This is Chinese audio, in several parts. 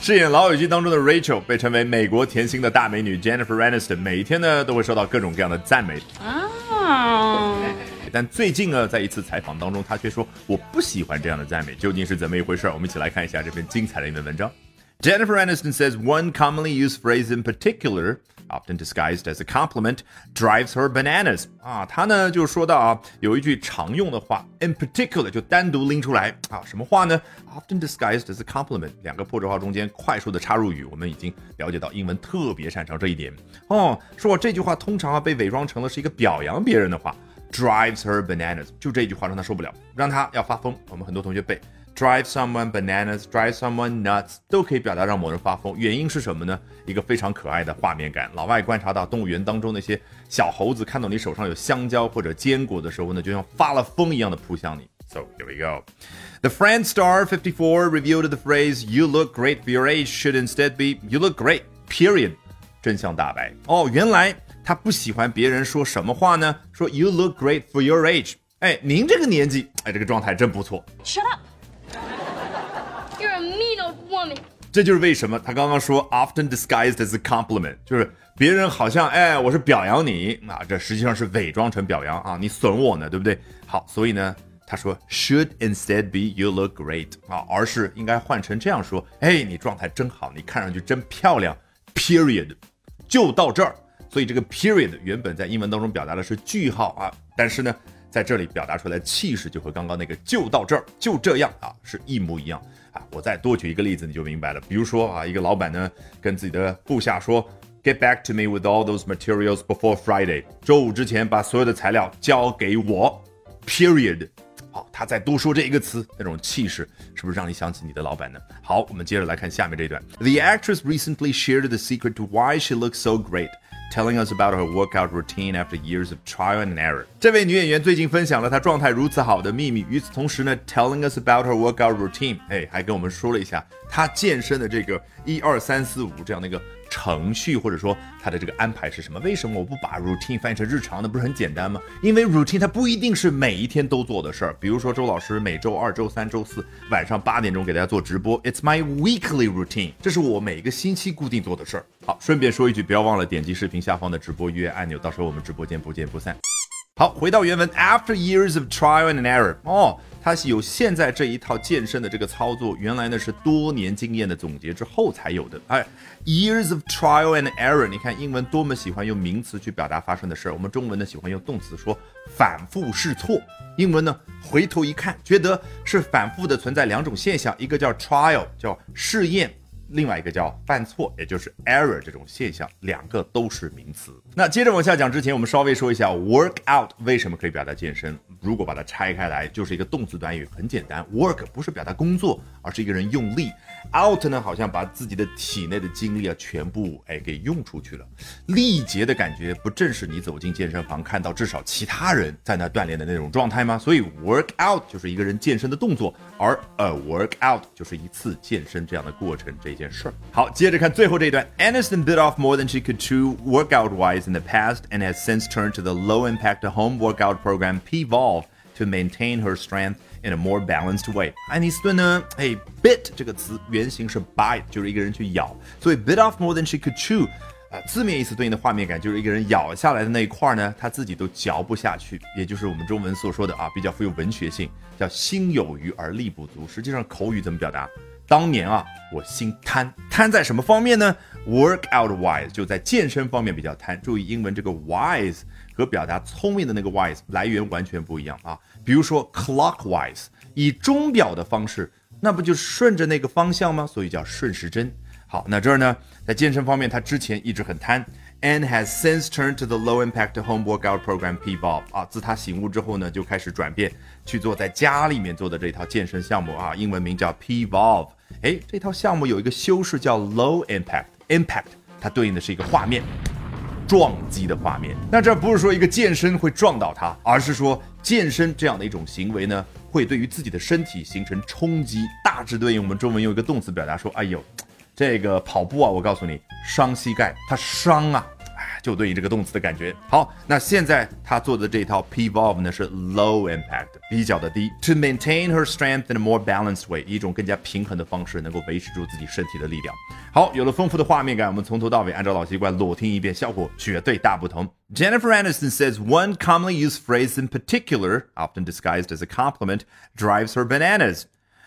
饰演《老友记》当中的 Rachel 被称为美国甜心的大美女 Jennifer Aniston，每一天呢都会收到各种各样的赞美。啊，但最近呢，在一次采访当中，她却说我不喜欢这样的赞美，究竟是怎么一回事？我们一起来看一下这篇精彩的一篇文章。Jennifer Aniston says one commonly used phrase in particular often disguised as a compliment, drives her bananas 啊，他呢就说到啊，有一句常用的话，in particular 就单独拎出来啊，什么话呢？often disguised as a compliment，两个破折号中间快速的插入语，我们已经了解到英文特别擅长这一点哦。说这句话通常啊被伪装成了是一个表扬别人的话，drives her bananas，就这句话让他受不了，让他要发疯。我们很多同学背。Drive someone bananas, drive someone nuts，都可以表达让某人发疯。原因是什么呢？一个非常可爱的画面感。老外观察到动物园当中那些小猴子看到你手上有香蕉或者坚果的时候呢，就像发了疯一样的扑向你。So here we go. The Friend Star 54 revealed the phrase "You look great for your age" should instead be "You look great." Period. 真相大白。哦，原来他不喜欢别人说什么话呢？说 "You look great for your age." 哎，您这个年纪，哎，这个状态真不错。Shut up. 这就是为什么他刚刚说 often disguised as a compliment，就是别人好像哎我是表扬你啊，这实际上是伪装成表扬啊，你损我呢，对不对？好，所以呢，他说 should instead be you look great 啊，而是应该换成这样说，哎，你状态真好，你看上去真漂亮。Period，就到这儿。所以这个 period 原本在英文当中表达的是句号啊，但是呢，在这里表达出来气势就和刚刚那个就到这儿就这样啊是一模一样。啊，我再多举一个例子，你就明白了。比如说啊，一个老板呢跟自己的部下说，Get back to me with all those materials before Friday，周五之前把所有的材料交给我。Period。好，他再多说这一个词，那种气势是不是让你想起你的老板呢？好，我们接着来看下面这一段。The actress recently shared the secret to why she looks so great. telling us about her workout routine after years of trial and error。这位女演员最近分享了她状态如此好的秘密。与此同时呢，telling us about her workout routine，哎，还跟我们说了一下她健身的这个一二三四五这样的一个程序或者说它的这个安排是什么？为什么我不把 routine 翻译成日常呢？不是很简单吗？因为 routine 它不一定是每一天都做的事儿。比如说周老师每周二、周三、周四晚上八点钟给大家做直播，It's my weekly routine，这是我每一个星期固定做的事儿。好，顺便说一句，不要忘了点击视频下方的直播预约按钮，到时候我们直播间不见不散。好，回到原文，After years of trial and error，哦。它是有现在这一套健身的这个操作，原来呢是多年经验的总结之后才有的。哎，years of trial and error，你看英文多么喜欢用名词去表达发生的事儿，我们中文呢喜欢用动词说反复试错。英文呢回头一看，觉得是反复的存在两种现象，一个叫 trial，叫试验。另外一个叫犯错，也就是 error 这种现象，两个都是名词。那接着往下讲之前，我们稍微说一下 work out 为什么可以表达健身。如果把它拆开来，就是一个动词短语，很简单。work 不是表达工作，而是一个人用力。out 呢，好像把自己的体内的精力啊全部哎给用出去了。力竭的感觉，不正是你走进健身房看到至少其他人在那锻炼的那种状态吗？所以 work out 就是一个人健身的动作，而 a work out 就是一次健身这样的过程这件事儿。好，接着看最后这一段。Aniston bit off more than she could chew workout wise in the past and has since turned to the low impact home workout program P-Volve to maintain her strength in a more balanced way。爱尼斯顿呢，哎，bit 这个词原型是 bite，就是一个人去咬，所以 bit off more than she could chew。啊，字面意思对应的画面感就是一个人咬下来的那一块呢，他自己都嚼不下去，也就是我们中文所说的啊，比较富有文学性，叫心有余而力不足。实际上口语怎么表达？ 当年啊，我心贪，贪在什么方面呢？Workout wise，就在健身方面比较贪。注意英文这个 wise 和表达聪明的那个 wise 来源完全不一样啊。比如说 clockwise，以钟表的方式，那不就顺着那个方向吗？所以叫顺时针。好，那这儿呢，在健身方面，他之前一直很贪。And has since turned to the low-impact home workout program P-Volve 啊，自他醒悟之后呢，就开始转变去做在家里面做的这套健身项目啊，英文名叫 P-Volve。哎，这套项目有一个修饰叫 low impact，impact 它对应的是一个画面，撞击的画面。那这不是说一个健身会撞到它，而是说健身这样的一种行为呢，会对于自己的身体形成冲击。大致对应我们中文用一个动词表达说，哎呦。这个跑步啊，我告诉你，伤膝盖，它伤啊，哎，就对应这个动词的感觉。好，那现在他做的这套 P-Volve 呢是 low impact，比较的低，to maintain her strength in a more balanced way，一种更加平衡的方式，能够维持住自己身体的力量。好，有了丰富的画面感，我们从头到尾按照老习惯裸听一遍，效果绝对大不同。Jennifer Aniston says one commonly used phrase in particular, often disguised as a compliment, drives her bananas.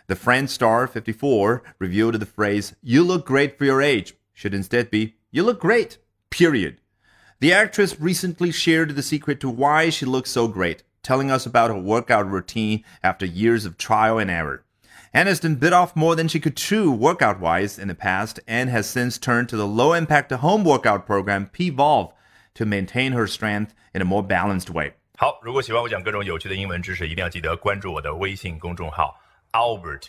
The Friends star 54 revealed the phrase "You look great for your age" should instead be "You look great." Period. The actress recently shared the secret to why she looks so great telling us about her workout routine after years of trial and error. Aniston bit off more than she could chew workout wise in the past and has since turned to the low impact home workout program PVolve to maintain her strength in a more balanced way. 好，如果喜欢我讲各种有趣的英文知识，一定要记得关注我的微信公众号 Albert